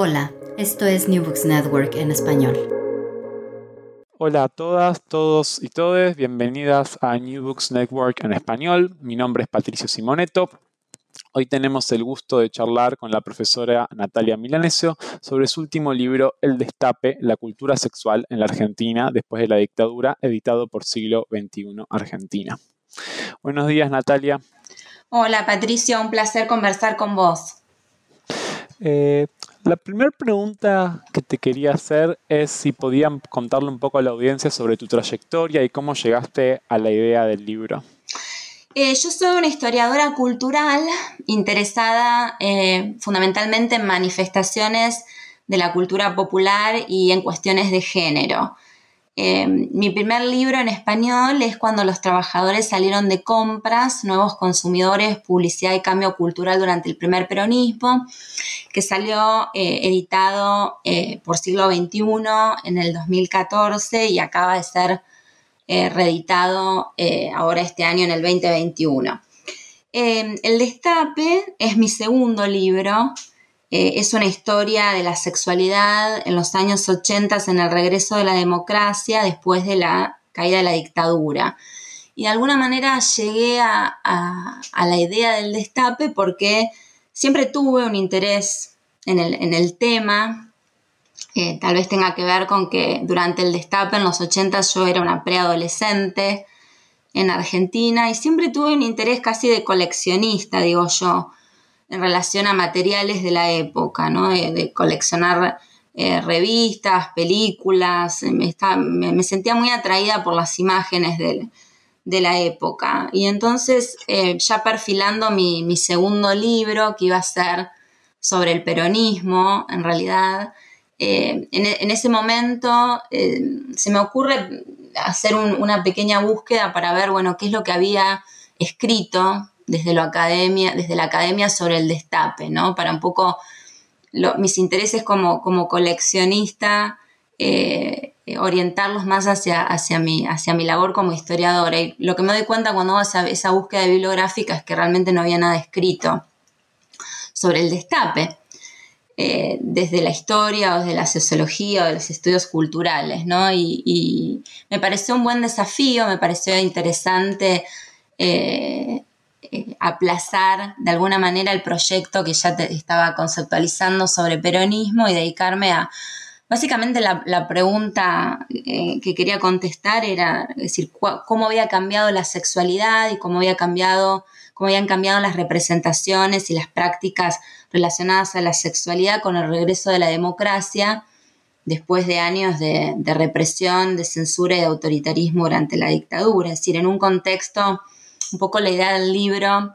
Hola, esto es New Books Network en español. Hola a todas, todos y todes, bienvenidas a New Books Network en español. Mi nombre es Patricio Simoneto. Hoy tenemos el gusto de charlar con la profesora Natalia Milanesio sobre su último libro, El Destape, la cultura sexual en la Argentina después de la dictadura, editado por Siglo XXI Argentina. Buenos días, Natalia. Hola, Patricio, un placer conversar con vos. Eh, la primera pregunta que te quería hacer es si podían contarle un poco a la audiencia sobre tu trayectoria y cómo llegaste a la idea del libro. Eh, yo soy una historiadora cultural interesada eh, fundamentalmente en manifestaciones de la cultura popular y en cuestiones de género. Em, mi primer libro en español es cuando los trabajadores salieron de compras, nuevos consumidores, publicidad y cambio cultural durante el primer peronismo, que salió eh, editado eh, por siglo XXI en el 2014 y acaba de ser eh, reeditado ahora este año en el 2021. Em, el Destape es mi segundo libro eh, es una historia de la sexualidad en los años 80 en el regreso de la democracia después de la caída de la dictadura. Y de alguna manera llegué a, la idea del destape porque siempre tuve un interés en el, tema. Eh, tal vez tenga que ver con que durante el destape en los 80 yo era una preadolescente en Argentina y siempre tuve un interés casi de coleccionista, digo yo en relación a materiales de la época, ¿no? de, coleccionar eh, revistas, películas, me, me, sentía muy atraída por las imágenes de, la época. Y entonces, eh, ya perfilando mi, segundo libro, que iba a ser sobre el peronismo, en realidad, eh, en, ese momento se me ocurre hacer una pequeña búsqueda para ver, bueno, qué es lo que había escrito desde, lo academia, desde la academia sobre el destape, ¿no? Para un poco mis intereses como, como coleccionista, eh, orientarlos más hacia, hacia, mi, hacia mi labor como historiadora. Y lo que me doy cuenta cuando hago esa, esa búsqueda bibliográfica es que realmente no había nada escrito sobre el destape. Eh, desde la historia o desde la sociología o de los estudios culturales, ¿no? Y, me pareció un buen desafío, me pareció interesante eh, eh, aplazar de alguna manera el proyecto que ya te estaba conceptualizando sobre peronismo y dedicarme a, básicamente la, pregunta eh, que quería contestar era, decir, cómo había cambiado la sexualidad y cómo había cambiado, cómo habían cambiado las representaciones y las prácticas relacionadas a la sexualidad con el regreso de la democracia después de años de, de represión, de censura y de autoritarismo durante la dictadura. Es decir, en un contexto un poco la idea del libro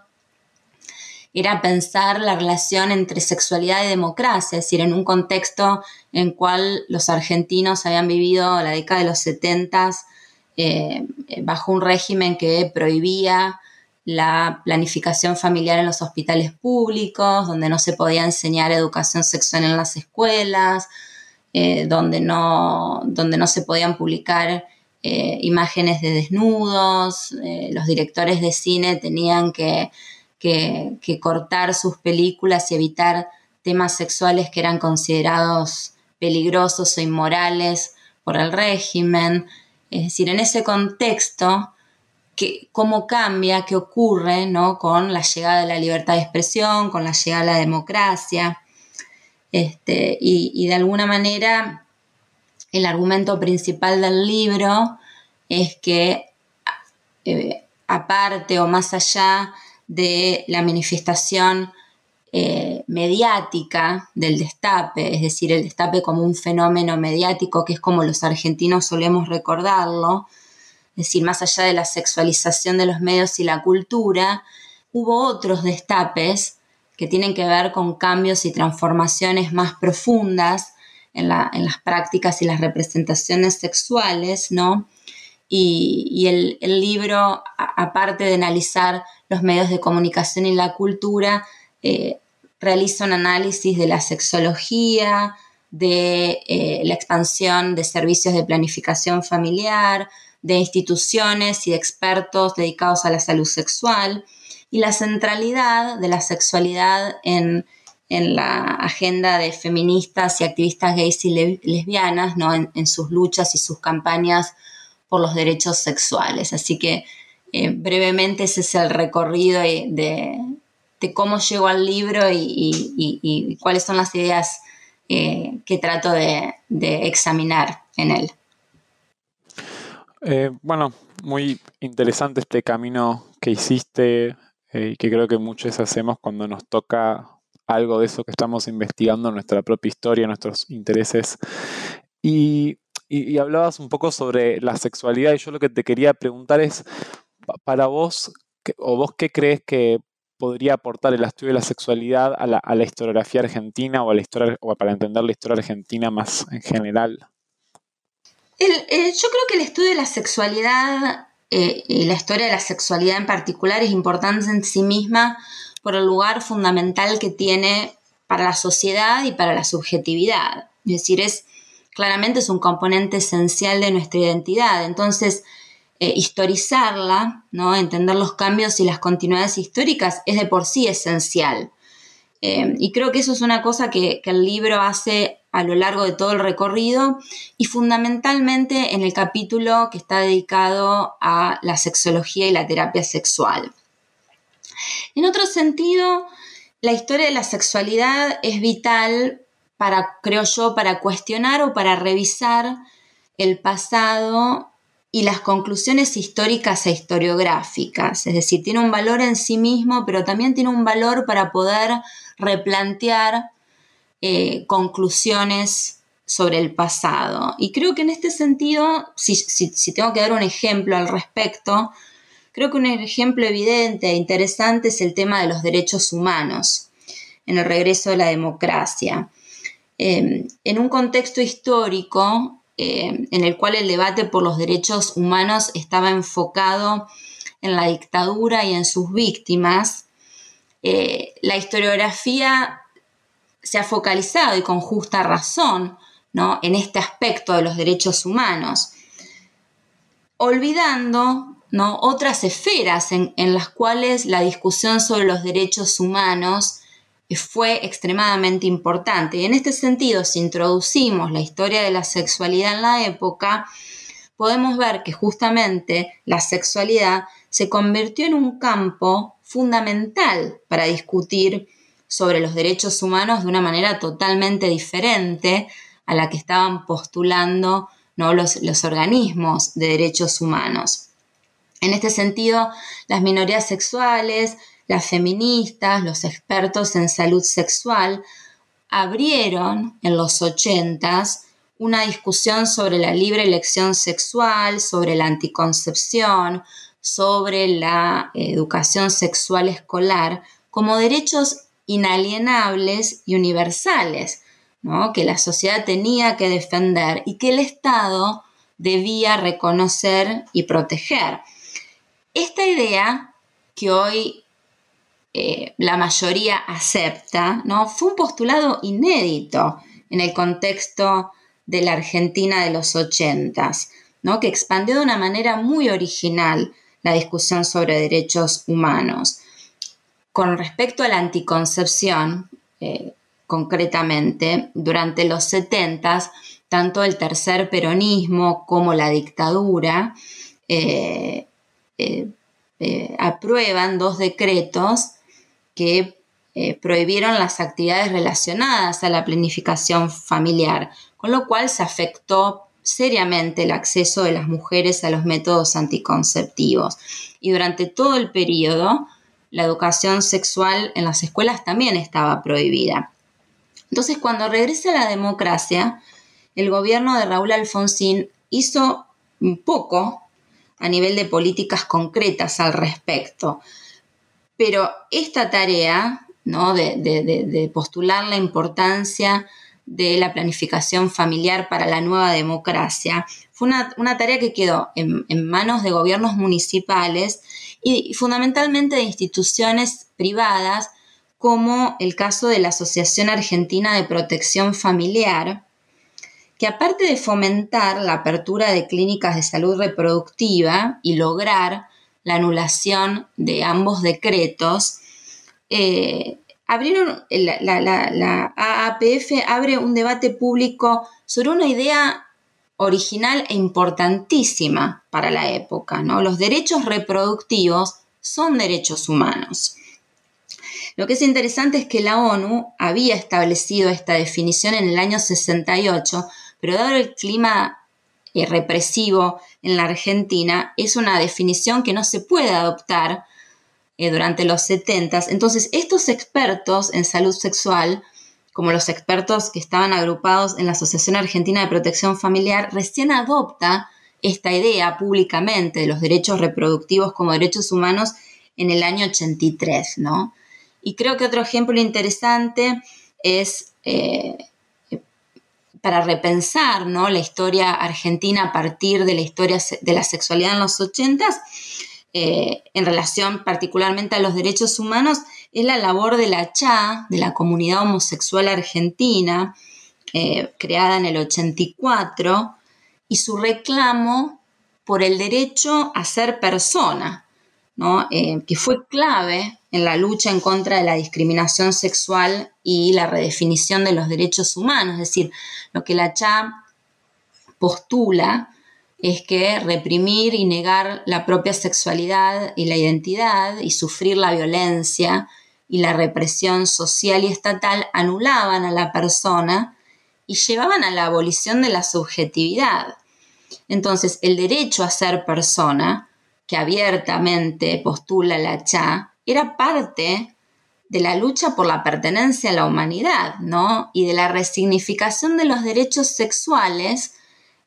era pensar la relación entre sexualidad y democracia, es decir, en un contexto en cual los argentinos habían vivido la década de los 70 eh, bajo un régimen que prohibía la planificación familiar en los hospitales públicos, donde no se podía enseñar educación sexual en las escuelas, eh, donde, no, donde no se podían publicar eh, imágenes de desnudos, eh, los directores de cine tenían que, cortar sus películas y evitar temas sexuales que eran considerados peligrosos o inmorales por el régimen. Es decir, en ese contexto, cómo cambia, qué ocurre ¿no? con la llegada de la libertad de expresión, con la llegada de la democracia. Este, y, de alguna manera el argumento principal del libro es que eh, aparte o más allá de la manifestación eh, mediática del destape, es decir, el destape como un fenómeno mediático que es como los argentinos solemos recordarlo, es decir, más allá de la sexualización de los medios y la cultura, hubo otros destapes que tienen que ver con cambios y transformaciones más profundas en, las prácticas y las representaciones sexuales, ¿no? Y, el, libro, aparte de analizar los medios de comunicación y la cultura, eh, realiza un análisis de la sexología, de eh, la expansión de servicios de planificación familiar, de instituciones y expertos dedicados a la salud sexual y la centralidad de la sexualidad en, la agenda de feministas y activistas gays y lesbianas, ¿no? en, sus luchas y sus campañas por los derechos sexuales. Así que eh, brevemente ese es el recorrido de, cómo llegó al libro y, cuáles son las ideas eh, que trato de, examinar en él. Eh, bueno, muy interesante este camino que hiciste y que creo que muchos hacemos cuando nos toca algo de eso que estamos investigando, nuestra propia historia, nuestros intereses. Y, hablabas un poco sobre la sexualidad y yo lo que te quería preguntar es, para vos, o vos qué crees que podría aportar el estudio de la sexualidad a la, historiografía argentina o, a la historia, o para entender la historia argentina más en general? Eh, yo creo que el estudio de la sexualidad eh, y la historia de la sexualidad en particular es importante en sí misma por el lugar fundamental que tiene para la sociedad y para la subjetividad. Es decir, es claramente es un componente esencial de nuestra identidad. Entonces, eh, historizarla, ¿no? entender los cambios y las continuidades históricas es de por sí esencial. Eh, y creo que eso es una cosa que, el libro hace a lo largo de todo el recorrido y fundamentalmente en el capítulo que está dedicado a la sexología y la terapia sexual. En otro sentido, la historia de la sexualidad es vital para, creo yo, para cuestionar o para revisar el pasado y las conclusiones históricas e historiográficas. Es decir, tiene un valor en sí mismo, pero también tiene un valor para poder replantear eh, conclusiones sobre el pasado. Y creo que en este sentido, si, si, tengo que dar un ejemplo al respecto, creo que un ejemplo evidente e interesante es el tema de los derechos humanos en el regreso de la democracia. Eh, en un contexto histórico, eh, en el cual el debate por los derechos humanos estaba enfocado en la dictadura y en sus víctimas, eh, la historiografía se ha focalizado y con justa razón ¿no? en este aspecto de los derechos humanos, olvidando ¿no? otras esferas en, las cuales la discusión sobre los derechos humanos fue extremadamente importante. Y en este sentido, si introducimos la historia de la sexualidad en la época, podemos ver que justamente la sexualidad se convirtió en un campo fundamental para discutir sobre los derechos humanos de una manera totalmente diferente a la que estaban postulando los organismos de derechos humanos. En este sentido, las minorías sexuales, las feministas, los expertos en salud sexual, abrieron en los ochentas una discusión sobre la libre elección sexual, sobre la anticoncepción, sobre la educación sexual escolar como derechos inalienables y universales, que la sociedad tenía que defender y que el Estado debía reconocer y proteger. Esta idea que hoy eh, la mayoría acepta, ¿no? Fue un postulado inédito en el contexto de la Argentina de los ochentas, ¿no? Que expandió de una manera muy original la discusión sobre derechos humanos. Con respecto a la anticoncepción, eh, concretamente, durante los setentas, tanto el tercer peronismo como la dictadura eh, aprueban dos decretos que eh, prohibieron las actividades relacionadas a la planificación familiar, con lo cual se afectó seriamente el acceso de las mujeres a los métodos anticonceptivos. Y durante todo el periodo, la educación sexual en las escuelas también estaba prohibida. Entonces, cuando regresa la democracia, el gobierno de Raúl Alfonsín hizo poco a nivel de políticas concretas al respecto. Pero esta tarea ¿no? de, postular la importancia de la planificación familiar para la nueva democracia fue una, tarea que quedó en, manos de gobiernos municipales y fundamentalmente de instituciones privadas como el caso de la Asociación Argentina de Protección Familiar, que aparte de fomentar la apertura de clínicas de salud reproductiva y lograr la anulación de ambos decretos, eh, abrieron, la, la, AAPF abre un debate público sobre una idea original e importantísima para la época. ¿no? Los derechos reproductivos son derechos humanos. Lo que es interesante es que la ONU había establecido esta definición en el año 68, pero dado el clima eh, represivo en la Argentina, es una definición que no se puede adoptar eh, durante los 70. Entonces, estos expertos en salud sexual, como los expertos que estaban agrupados en la Asociación Argentina de Protección Familiar, recién adopta esta idea públicamente de los derechos reproductivos como derechos humanos en el año 83, ¿no? Y creo que otro ejemplo interesante es eh, para repensar ¿no? la historia argentina a partir de la historia de la sexualidad en los 80 eh, en relación particularmente a los derechos humanos, es la labor de la CHA, de la comunidad homosexual argentina, eh, creada en el 84, y su reclamo por el derecho a ser persona, que fue clave en la lucha en contra de la discriminación sexual y la redefinición de los derechos humanos. Es decir, lo que la CHA postula es que reprimir y negar la propia sexualidad y la identidad y sufrir la violencia y la represión social y estatal anulaban a la persona y llevaban a la abolición de la subjetividad. Entonces, el derecho a ser persona, que abiertamente postula la CHA, era parte de la lucha por la pertenencia a la humanidad, ¿no? Y de la resignificación de los derechos sexuales,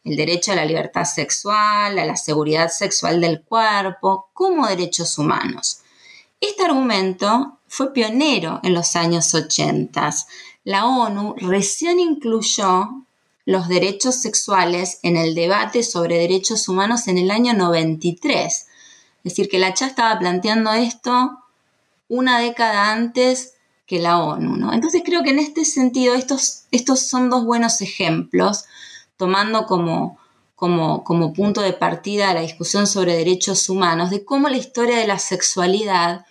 el derecho a la libertad sexual, a la seguridad sexual del cuerpo, como derechos humanos. Este argumento fue pionero en los años 80. La ONU recién incluyó los derechos sexuales en el debate sobre derechos humanos en el año 93. Es decir, que la CHA estaba planteando esto una década antes que la ONU. Entonces creo que en este sentido estos, estos son dos buenos ejemplos, tomando como, como, como punto de partida la discusión sobre derechos humanos, de cómo la historia de la sexualidad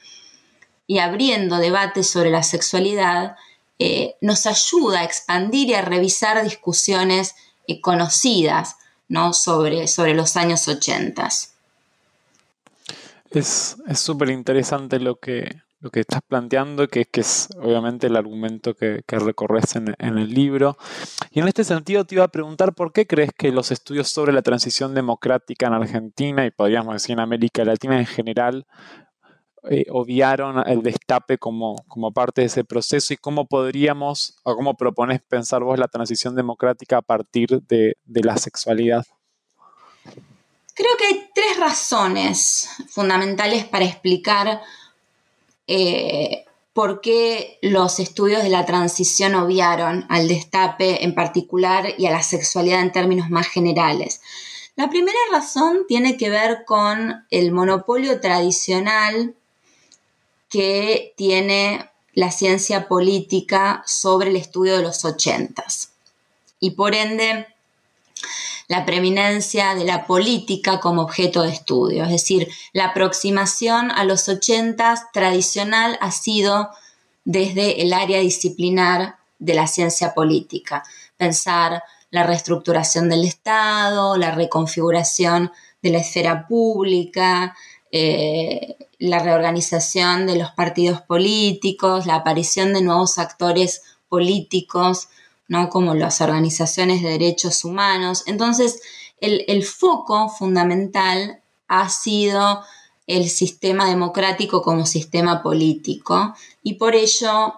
y abriendo debates sobre la sexualidad eh, nos ayuda a expandir y a revisar discusiones eh, conocidas ¿no? sobre, sobre los años 80. Es súper interesante lo que, lo que estás planteando, que, que es obviamente el argumento que, recorres en, el libro. Y en este sentido te iba a preguntar por qué crees que los estudios sobre la transición democrática en Argentina y podríamos decir en América Latina en general eh, obviaron el destape como, como parte de ese proceso y cómo podríamos o cómo propones pensar vos la transición democrática a partir de, la sexualidad. Creo que hay tres razones fundamentales para explicar eh, por qué los estudios de la transición obviaron al destape en particular y a la sexualidad en términos más generales. La primera razón tiene que ver con el monopolio tradicional que tiene la ciencia política sobre el estudio de los ochentas. Y por ende, la preeminencia de la política como objeto de estudio. Es decir, la aproximación a los ochentas tradicional ha sido desde el área disciplinar de la ciencia política. Pensar la reestructuración del Estado, la reconfiguración de la esfera pública, eh, la reorganización de los partidos políticos, la aparición de nuevos actores políticos ¿no? como las organizaciones de derechos humanos. Entonces, el, foco fundamental ha sido el sistema democrático como sistema político y por ello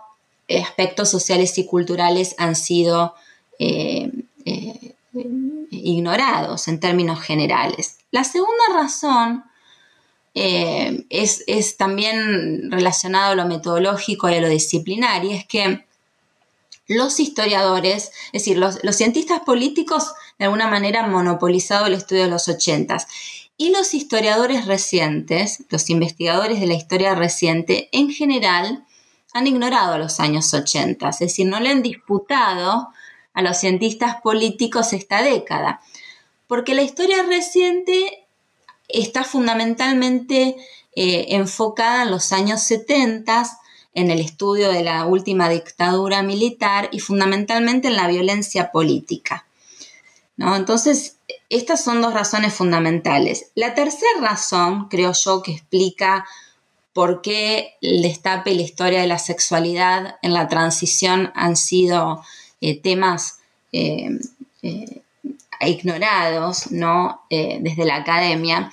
aspectos sociales y culturales han sido eh, eh, ignorados en términos generales. La segunda razón eh, es, también relacionado a lo metodológico y a lo disciplinario, es que los historiadores, es decir, los, cientistas políticos de alguna manera han monopolizado el estudio de los ochentas. Y los historiadores recientes, los investigadores de la historia reciente, en general han ignorado los años 80, es decir, no le han disputado a los cientistas políticos esta década, porque la historia reciente está fundamentalmente eh, enfocada en los años 70, en el estudio de la última dictadura militar y fundamentalmente en la violencia política. ¿no? Entonces, estas son dos razones fundamentales. La tercera razón, creo yo, que explica por qué el destape y la historia de la sexualidad en la transición han sido eh, temas eh, ignorados ¿no? Eh, desde la academia,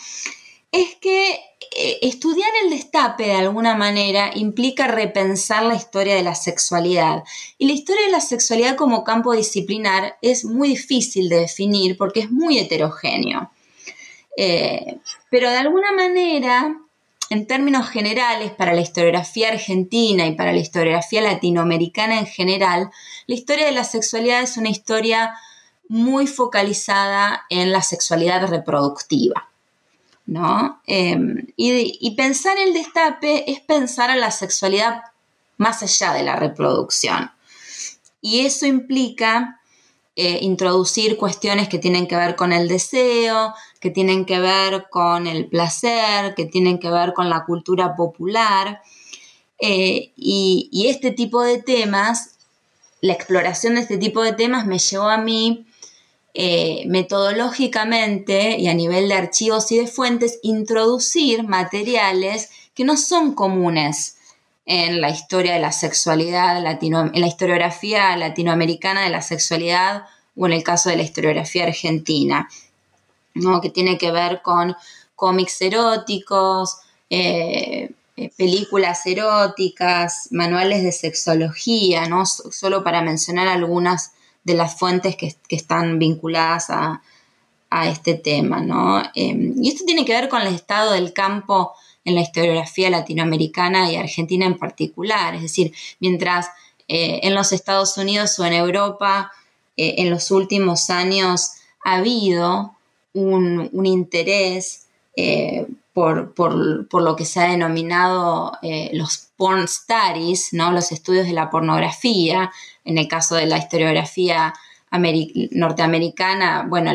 es que eh, estudiar el destape de alguna manera implica repensar la historia de la sexualidad. Y la historia de la sexualidad como campo disciplinar es muy difícil de definir porque es muy heterogéneo. Eh, pero de alguna manera, en términos generales, para la historiografía argentina y para la historiografía latinoamericana en general, la historia de la sexualidad es una historia muy focalizada en la sexualidad reproductiva. ¿no? Em, y, pensar el destape es pensar a la sexualidad más allá de la reproducción. Y eso implica eh, introducir cuestiones que tienen que ver con el deseo, que tienen que ver con el placer, que tienen que ver con la cultura popular. Eh, y, este tipo de temas, la exploración de este tipo de temas me llevó a mí eh, metodológicamente y a nivel de archivos y de fuentes, introducir materiales que no son comunes en la historia de la sexualidad en la historiografía latinoamericana de la sexualidad o en el caso de la historiografía argentina, ¿no? que tiene que ver con cómics eróticos, eh, eh, películas eróticas, manuales de sexología, ¿no? solo para mencionar algunas de las fuentes que, están vinculadas a, este tema, ¿no? Em, y esto tiene que ver con el estado del campo en la historiografía latinoamericana y argentina en particular. Es decir, mientras eh, en los Estados Unidos o en Europa eh, en los últimos años ha habido un, interés eh, por, lo que se ha denominado los porn studies, ¿no? los estudios de la pornografía, en el caso de la historiografía norteamericana, bueno,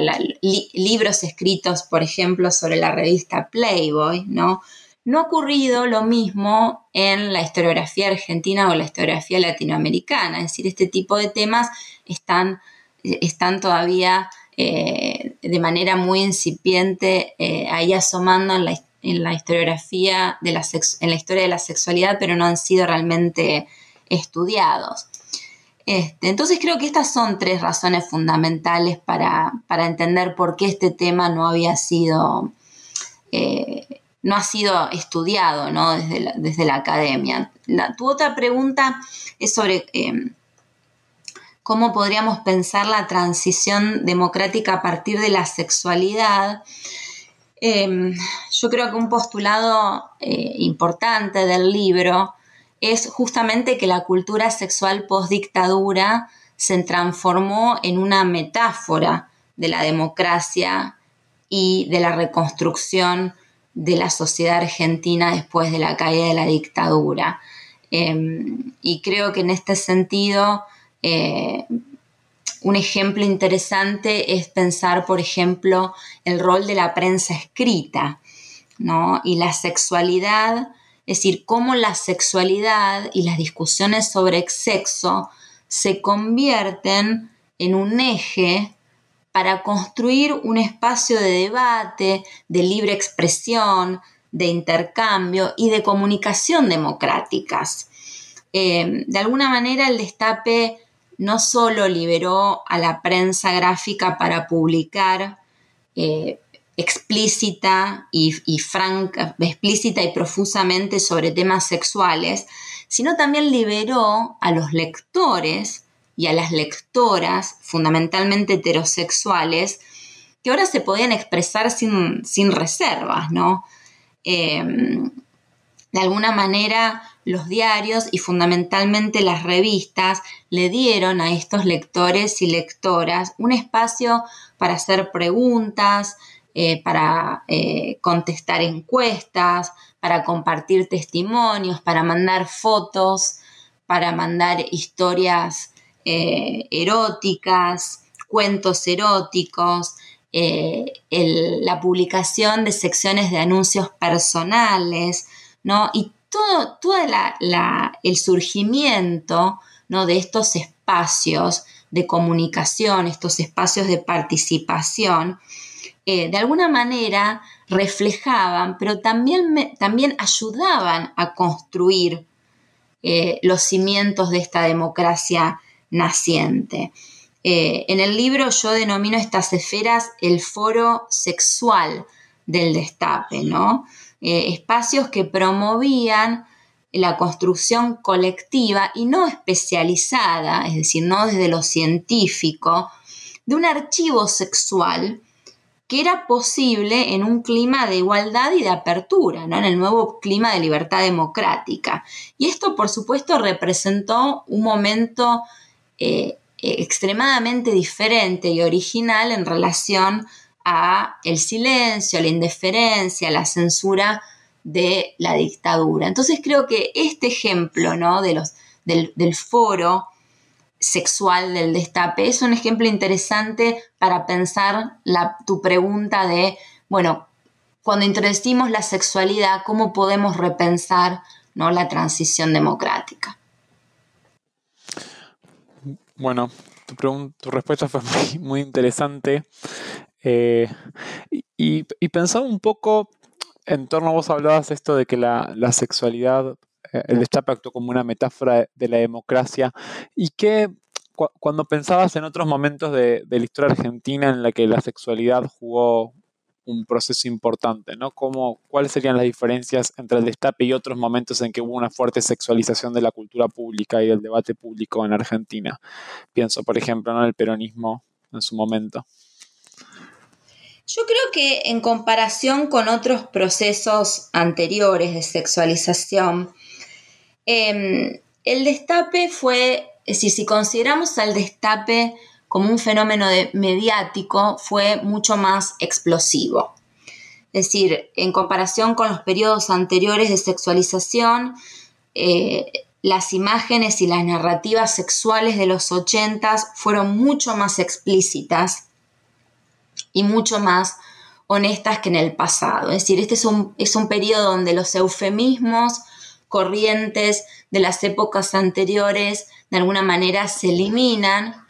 libros escritos, por ejemplo, sobre la revista Playboy, ¿no? No ha ocurrido lo mismo en la historiografía argentina o la historiografía latinoamericana, es decir, este tipo de temas están, están todavía eh, de manera muy incipiente eh, ahí asomando en la, en la historiografía, de la en la historia de la sexualidad, pero no han sido realmente estudiados. Este, entonces creo que estas son tres razones fundamentales para, entender por qué este tema no había sido, eh, no ha sido estudiado desde, la, academia. tu otra pregunta es sobre em, cómo podríamos pensar la transición democrática a partir de la sexualidad. Em, yo creo que un postulado eh, importante del libro es justamente que la cultura sexual post-dictadura se transformó en una metáfora de la democracia y de la reconstrucción de la sociedad argentina después de la caída de la dictadura. Em, y creo que en este sentido, eh, un ejemplo interesante es pensar, por ejemplo, el rol de la prensa escrita ¿no? y la sexualidad es decir, cómo la sexualidad y las discusiones sobre sexo se convierten en un eje para construir un espacio de debate, de libre expresión, de intercambio y de comunicación democráticas. Eh, de alguna manera el destape no solo liberó a la prensa gráfica para publicar eh, explícita y, franca, explícita y profusamente sobre temas sexuales, sino también liberó a los lectores y a las lectoras, fundamentalmente heterosexuales, que ahora se podían expresar sin, reservas, ¿no? Em, de alguna manera, los diarios y fundamentalmente las revistas le dieron a estos lectores y lectoras un espacio para hacer preguntas, eh, para eh, contestar encuestas, para compartir testimonios, para mandar fotos, para mandar historias eh, eróticas, cuentos eróticos, la publicación de secciones de anuncios personales, ¿no? Y todo, el surgimiento de estos espacios de comunicación, estos espacios de participación, eh, de alguna manera reflejaban, pero también, también ayudaban a construir eh, los cimientos de esta democracia naciente. Eh, en el libro yo denomino estas esferas el foro sexual del destape, ¿no? Eh, espacios que promovían la construcción colectiva y no especializada, es decir, no desde lo científico, de un archivo sexual que era posible en un clima de igualdad y de apertura, ¿no? en el nuevo clima de libertad democrática. Y esto, por supuesto, representó un momento eh, extremadamente diferente y original en relación a el silencio, la indiferencia, la censura de la dictadura. Entonces creo que este ejemplo ¿no? de los, del, foro sexual del destape es un ejemplo interesante para pensar la, tu pregunta de, bueno, cuando introducimos la sexualidad, ¿cómo podemos repensar ¿no? la transición democrática? Bueno, tu, respuesta fue muy interesante. Eh, y, pensaba un poco en torno, vos hablabas esto de que la, sexualidad, eh, el destape actuó como una metáfora de, la democracia, y que cuando pensabas en otros momentos de, la historia argentina en la que la sexualidad jugó un proceso importante, ¿no? ¿Cuáles serían las diferencias entre el destape y otros momentos en que hubo una fuerte sexualización de la cultura pública y del debate público en Argentina? Pienso, por ejemplo, en el peronismo en su momento. Yo creo que en comparación con otros procesos anteriores de sexualización, em, el destape fue, es decir, si consideramos al destape como un fenómeno mediático, fue mucho más explosivo. Es decir, en comparación con los periodos anteriores de sexualización, eh, las imágenes y las narrativas sexuales de los ochentas fueron mucho más explícitas y mucho más honestas que en el pasado. Es decir, este es un, es un periodo donde los eufemismos corrientes de las épocas anteriores de alguna manera se eliminan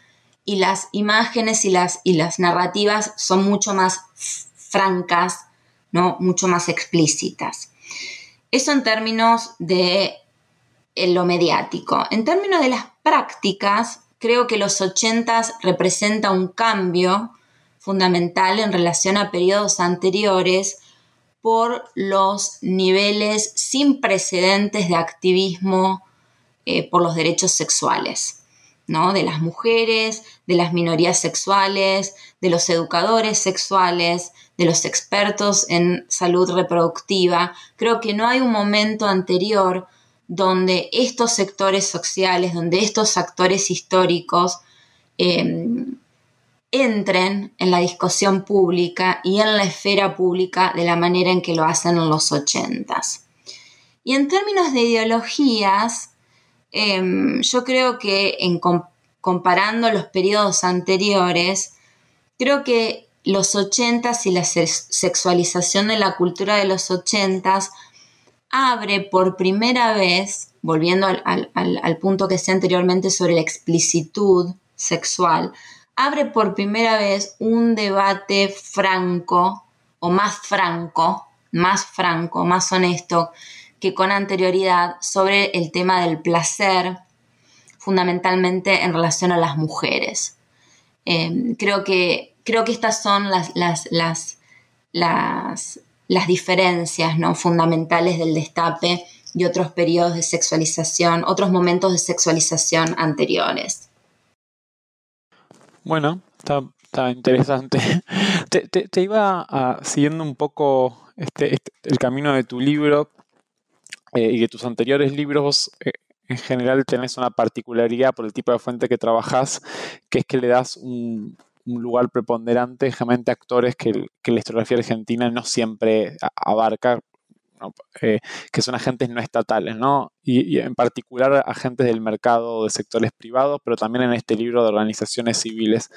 y las imágenes y las, y las narrativas son mucho más francas, ¿no? mucho más explícitas. Eso en términos de lo mediático. En términos de las prácticas, creo que los ochentas representa un cambio fundamental en relación a periodos anteriores por los niveles sin precedentes de activismo eh, por los derechos sexuales, ¿no? De las mujeres, de las minorías sexuales, de los educadores sexuales, de los expertos en salud reproductiva. Creo que no hay un momento anterior donde estos sectores sociales, donde estos actores históricos em, entren en la discusión pública y en la esfera pública de la manera en que lo hacen en los ochentas. Y en términos de ideologías, em, yo creo que en comparando los periodos anteriores, creo que los ochentas y la sexualización de la cultura de los ochentas abre por primera vez, volviendo al punto que decía anteriormente sobre la explicitud sexual, abre por primera vez un debate franco o más franco, más franco, más honesto que con anterioridad sobre el tema del placer, fundamentalmente en relación a las mujeres. Em, creo, que, creo que estas son las, las, las, las, diferencias ¿no? fundamentales del destape y otros periodos de sexualización, otros momentos de sexualización anteriores. Bueno, está, interesante. Te, iba siguiendo un poco este, este, el camino de tu libro eh, y de tus anteriores libros. Eh, en general tenés una particularidad por el tipo de fuente que trabajás, que es que le das un, lugar preponderante a actores que, la historiografía argentina no siempre abarca, eh, que son agentes no estatales, ¿no? Y, en particular agentes del mercado de sectores privados, pero también en este libro de organizaciones civiles.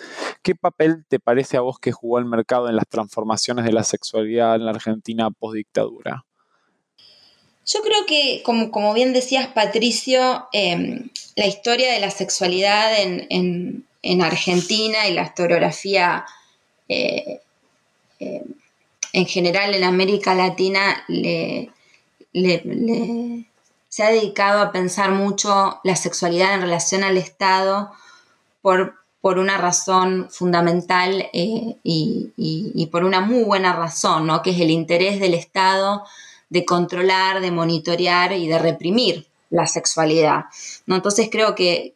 ¿Qué papel te parece a vos que jugó el mercado en las transformaciones de la sexualidad en la Argentina post-dictadura? Yo creo que, como, bien decías, Patricio, em, la historia de la sexualidad en, Argentina y la historiografía eh, em, en general en América Latina se ha dedicado a pensar mucho la sexualidad en relación al Estado por, por una razón fundamental eh, y, por una muy buena razón, ¿no? que es el interés del Estado de controlar, de monitorear y de reprimir la sexualidad. Entonces creo que,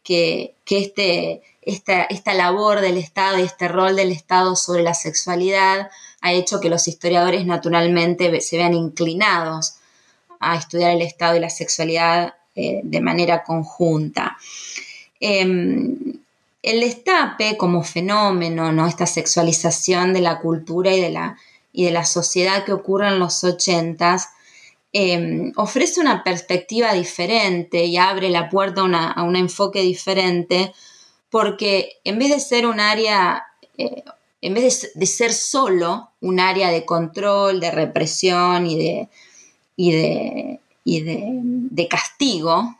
este, esta, esta labor del Estado y este rol del Estado sobre la sexualidad ha hecho que los historiadores naturalmente se vean inclinados a estudiar el Estado y la sexualidad eh, de manera conjunta. Em, el destape como fenómeno, ¿no? esta sexualización de la cultura y de la, y de la sociedad que ocurre en los ochentas, Em, ofrece una perspectiva diferente y abre la puerta a, un enfoque diferente, porque en vez de ser un área, eh, en vez de, ser solo un área de control, de represión y de, y de, castigo,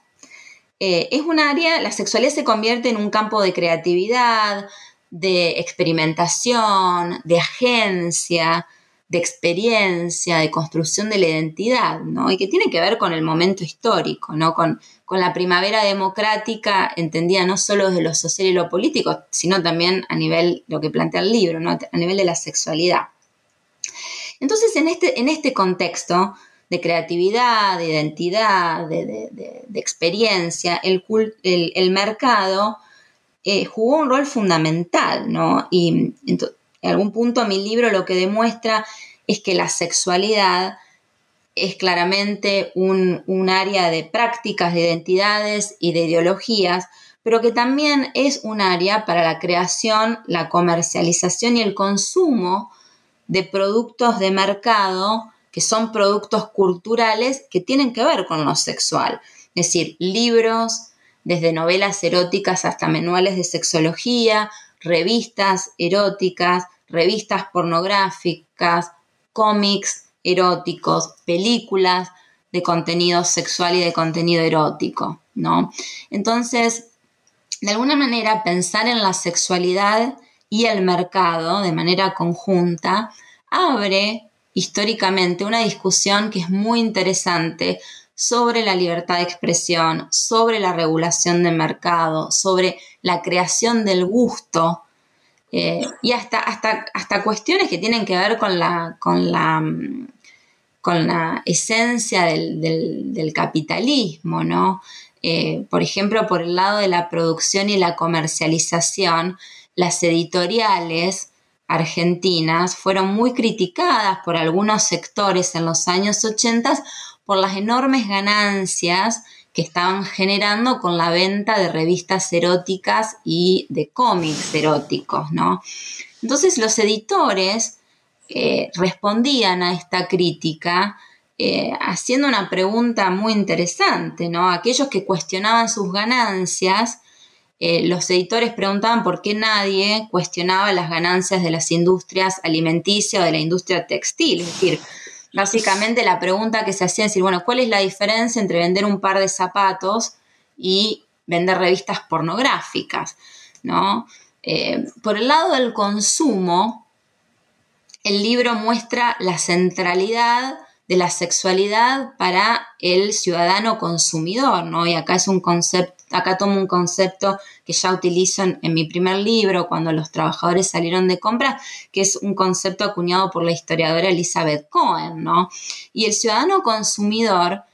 eh, es un área, la sexualidad se convierte en un campo de creatividad, de experimentación, de agencia, de experiencia, de construcción de la identidad, ¿no? Y que tiene que ver con el momento histórico, ¿no? Con, con la primavera democrática, entendida no solo desde lo social y lo político, sino también a nivel, lo que plantea el libro, ¿no? A nivel de la sexualidad. Entonces, en este, en este contexto de creatividad, de identidad, de, experiencia, el, el, mercado eh, jugó un rol fundamental, ¿no? Y en algún punto mi libro lo que demuestra es que la sexualidad es claramente un, área de prácticas, de identidades y de ideologías, pero que también es un área para la creación, la comercialización y el consumo de productos de mercado que son productos culturales que tienen que ver con lo sexual. Es decir, libros, desde novelas eróticas hasta manuales de sexología, revistas eróticas, revistas pornográficas, cómics eróticos, películas de contenido sexual y de contenido erótico, ¿no? Entonces, de alguna manera, pensar en la sexualidad y el mercado de manera conjunta abre históricamente una discusión que es muy interesante sobre la libertad de expresión, sobre la regulación del mercado, sobre la creación del gusto eh, y hasta, hasta, hasta cuestiones que tienen que ver con la, con la, mm, con la esencia del, capitalismo, ¿no? Eh, por ejemplo, por el lado de la producción y la comercialización, las editoriales argentinas fueron muy criticadas por algunos sectores en los años 80 por las enormes ganancias que estaban generando con la venta de revistas eróticas y de cómics eróticos, ¿no? Entonces los editores eh, respondían a esta crítica eh, haciendo una pregunta muy interesante, ¿no? Aquellos que cuestionaban sus ganancias, eh, los editores preguntaban por qué nadie cuestionaba las ganancias de las industrias alimenticias o de la industria textil, es decir, Básicamente la pregunta que se hacía es decir, bueno, ¿cuál es la diferencia entre vender un par de zapatos y vender revistas pornográficas? ¿no? Eh, por el lado del consumo, el libro muestra la centralidad de la sexualidad para el ciudadano consumidor, ¿no? Y acá es un concepto acá tomo un concepto que ya utilizo en, mi primer libro, cuando los trabajadores salieron de compra, que es un concepto acuñado por la historiadora Elizabeth Cohen, ¿no? Y el ciudadano consumidor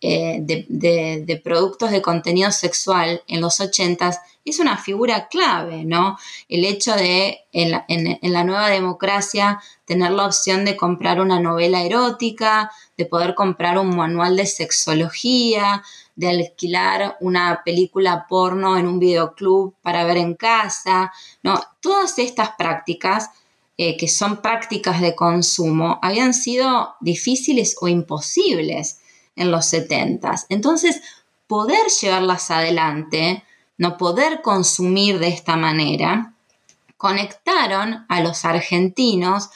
eh, de, productos de contenido sexual en los 80 es una figura clave, ¿no? El hecho de en la, nueva democracia tener la opción de comprar una novela erótica, de poder comprar un manual de sexología, de alquilar una película porno en un videoclub para ver en casa, ¿no? Todas estas prácticas, eh, que son prácticas de consumo, habían sido difíciles o imposibles en los 70. Entonces, poder llevarlas adelante no poder consumir de esta manera, conectaron a los argentinos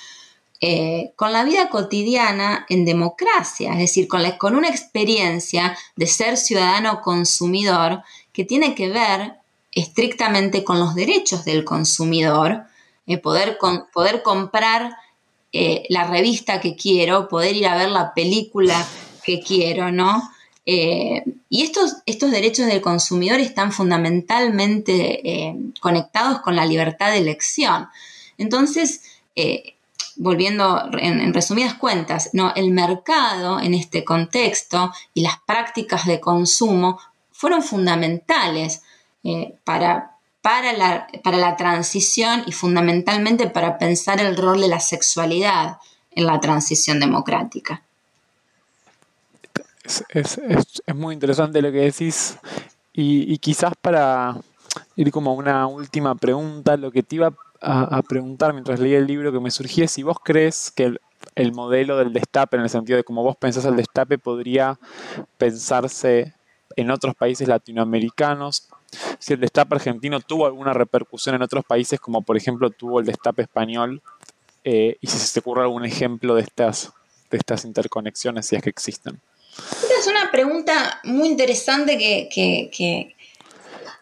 eh, con la vida cotidiana en democracia, es decir, con, una experiencia de ser ciudadano consumidor que tiene que ver estrictamente con los derechos del consumidor, eh, poder, comprar eh, la revista que quiero, poder ir a ver la película que quiero, ¿no? Eh, y estos, derechos del consumidor están fundamentalmente conectados con la libertad de elección. Entonces, volviendo en, resumidas cuentas, ¿no? el mercado en este contexto y las prácticas de consumo fueron fundamentales para, para, la, para la transición y fundamentalmente para pensar el rol de la sexualidad en la transición democrática. Es, muy interesante lo que decís y, quizás para ir como a una última pregunta, lo que te iba a, preguntar mientras leía el libro que me surgía si vos crees que el, modelo del destape, en el sentido de cómo vos pensás el destape, podría pensarse en otros países latinoamericanos, si el destape argentino tuvo alguna repercusión en otros países, como por ejemplo tuvo el destape español, eh, y si se te ocurre algún ejemplo de estas, de estas interconexiones, si es que existen. Esta es una pregunta muy interesante que, que,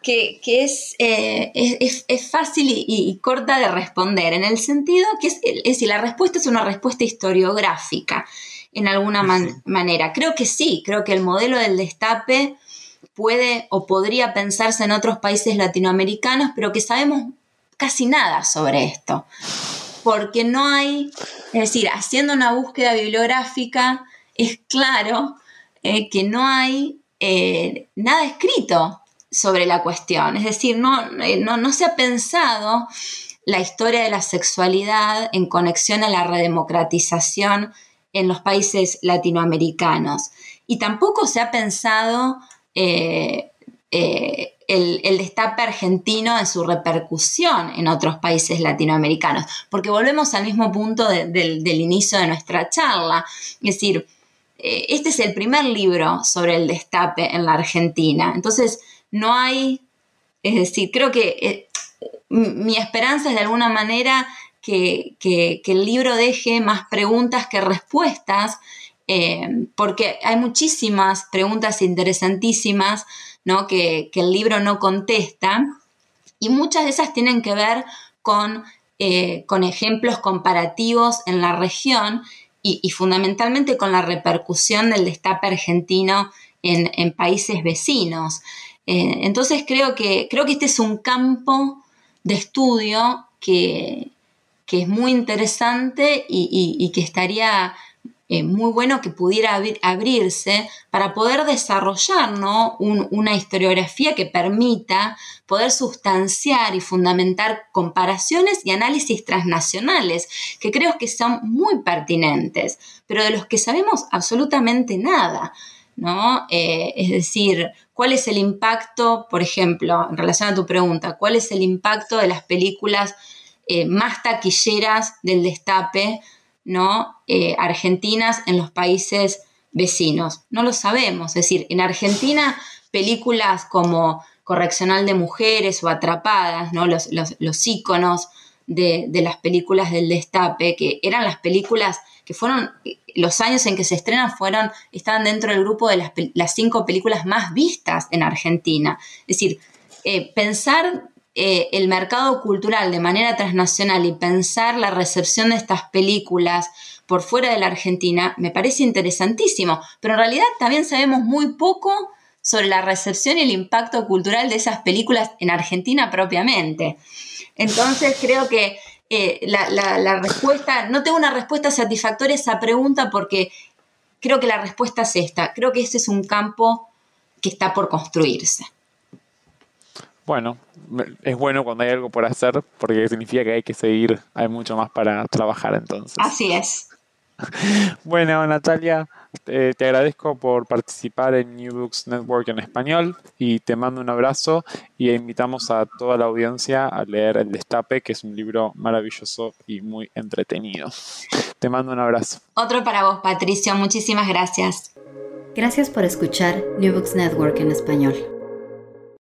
es, eh, es, fácil y, corta de responder, en el sentido que es, es decir, la respuesta es una respuesta historiográfica, en alguna manera. Creo que sí, creo que el modelo del destape puede o podría pensarse en otros países latinoamericanos, pero que sabemos casi nada sobre esto. Porque no hay, es decir, haciendo una búsqueda bibliográfica, es claro eh, que no hay eh, nada escrito sobre la cuestión. Es decir, eh, no, no, se ha pensado la historia de la sexualidad en conexión a la redemocratización en los países latinoamericanos. Y tampoco se ha pensado el, destape argentino en su repercusión en otros países latinoamericanos, porque volvemos al mismo punto del inicio de nuestra charla. Es decir, eh, este es el primer libro sobre el destape en la Argentina. Entonces, no hay, es decir, creo que eh, mi esperanza es de alguna manera que, el libro deje más preguntas que respuestas, eh, porque hay muchísimas preguntas interesantísimas ¿no? que, el libro no contesta, y muchas de esas tienen que ver con, con ejemplos comparativos en la región y, fundamentalmente con la repercusión del destape argentino en, países vecinos. Eh, entonces creo que, creo que este es un campo de estudio que, es muy interesante y que estaría eh, muy bueno que pudiera abrirse para poder desarrollar una historiografía que permita poder sustanciar y fundamentar comparaciones y análisis transnacionales, que creo que son muy pertinentes, pero de los que sabemos absolutamente nada. ¿No? Eh, es decir, ¿cuál es el impacto, por ejemplo, en relación a tu pregunta, cuál es el impacto de las películas eh, más taquilleras del destape ¿no? Eh, argentinas en los países vecinos. No lo sabemos. Es decir, en Argentina, películas como Correccional de Mujeres o Atrapadas, ¿no? los, los, íconos de, las películas del destape, que eran las películas que fueron, los años en que se estrenan fueron, estaban dentro del grupo de las, cinco películas más vistas en Argentina. Es decir, eh, pensar eh, el mercado cultural de manera transnacional y pensar la recepción de estas películas por fuera de la Argentina me parece interesantísimo, pero en realidad también sabemos muy poco sobre la recepción y el impacto cultural de esas películas en Argentina propiamente. Entonces creo que eh, la, respuesta, no tengo una respuesta satisfactoria a esa pregunta porque creo que la respuesta es esta. Creo que ese es un campo que está por construirse. Bueno, es bueno cuando hay algo por hacer porque significa que hay que seguir, hay mucho más para trabajar entonces. Así es. Bueno, Natalia, te agradezco por participar en New Books Network en español y te mando un abrazo y invitamos a toda la audiencia a leer El Destape, que es un libro maravilloso y muy entretenido. Te mando un abrazo. Otro para vos, Patricio. Muchísimas gracias. Gracias por escuchar New Books Network en español.